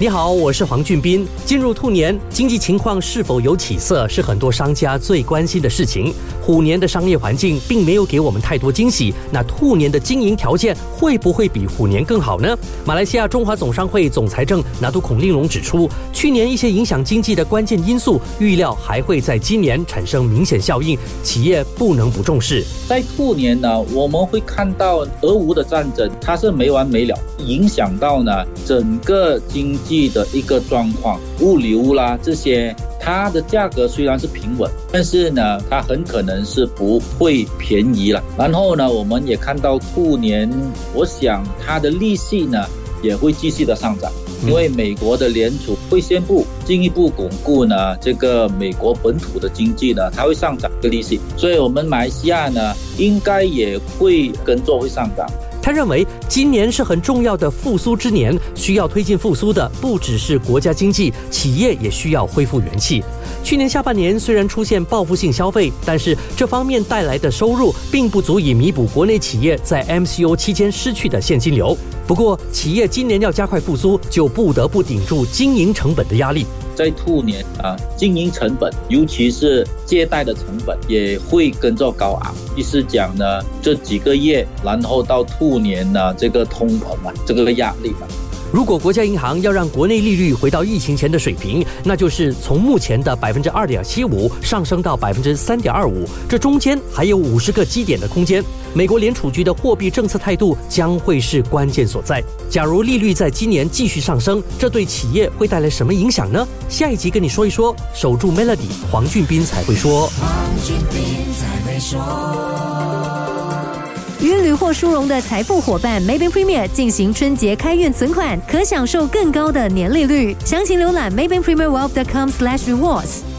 你好，我是黄俊斌。进入兔年，经济情况是否有起色，是很多商家最关心的事情。虎年的商业环境并没有给我们太多惊喜，那兔年的经营条件会不会比虎年更好呢？马来西亚中华总商会总裁正拿督孔令龙指出，去年一些影响经济的关键因素，预料还会在今年产生明显效应，企业不能不重视。在兔年呢，我们会看到俄乌的战争，它是没完没了，影响到呢整个经。的一个状况，物流啦这些，它的价格虽然是平稳，但是呢，它很可能是不会便宜了。然后呢，我们也看到兔年，我想它的利息呢也会继续的上涨，因为美国的联储会宣布进一步巩固呢这个美国本土的经济呢，它会上涨个利息，所以我们马来西亚呢应该也会跟着会上涨。他认为今年是很重要的复苏之年，需要推进复苏的不只是国家经济，企业也需要恢复元气。去年下半年虽然出现报复性消费，但是这方面带来的收入并不足以弥补国内企业在 MCO 期间失去的现金流。不过，企业今年要加快复苏，就不得不顶住经营成本的压力。在兔年啊，经营成本，尤其是借贷的成本，也会跟着高昂。意思讲呢，这几个月，然后到兔年呢，这个通膨啊，这个压力啊。如果国家银行要让国内利率回到疫情前的水平，那就是从目前的百分之二点七五上升到百分之三点二五，这中间还有五十个基点的空间。美国联储局的货币政策态度将会是关键所在。假如利率在今年继续上升，这对企业会带来什么影响呢？下一集跟你说一说。守住 Melody，黄俊斌才会说。黄俊斌才会说。与屡获殊荣的财富伙伴 Maven Premier 进行春节开运存款，可享受更高的年利率。详情浏览 Maven Premier Wealth.com Rewards。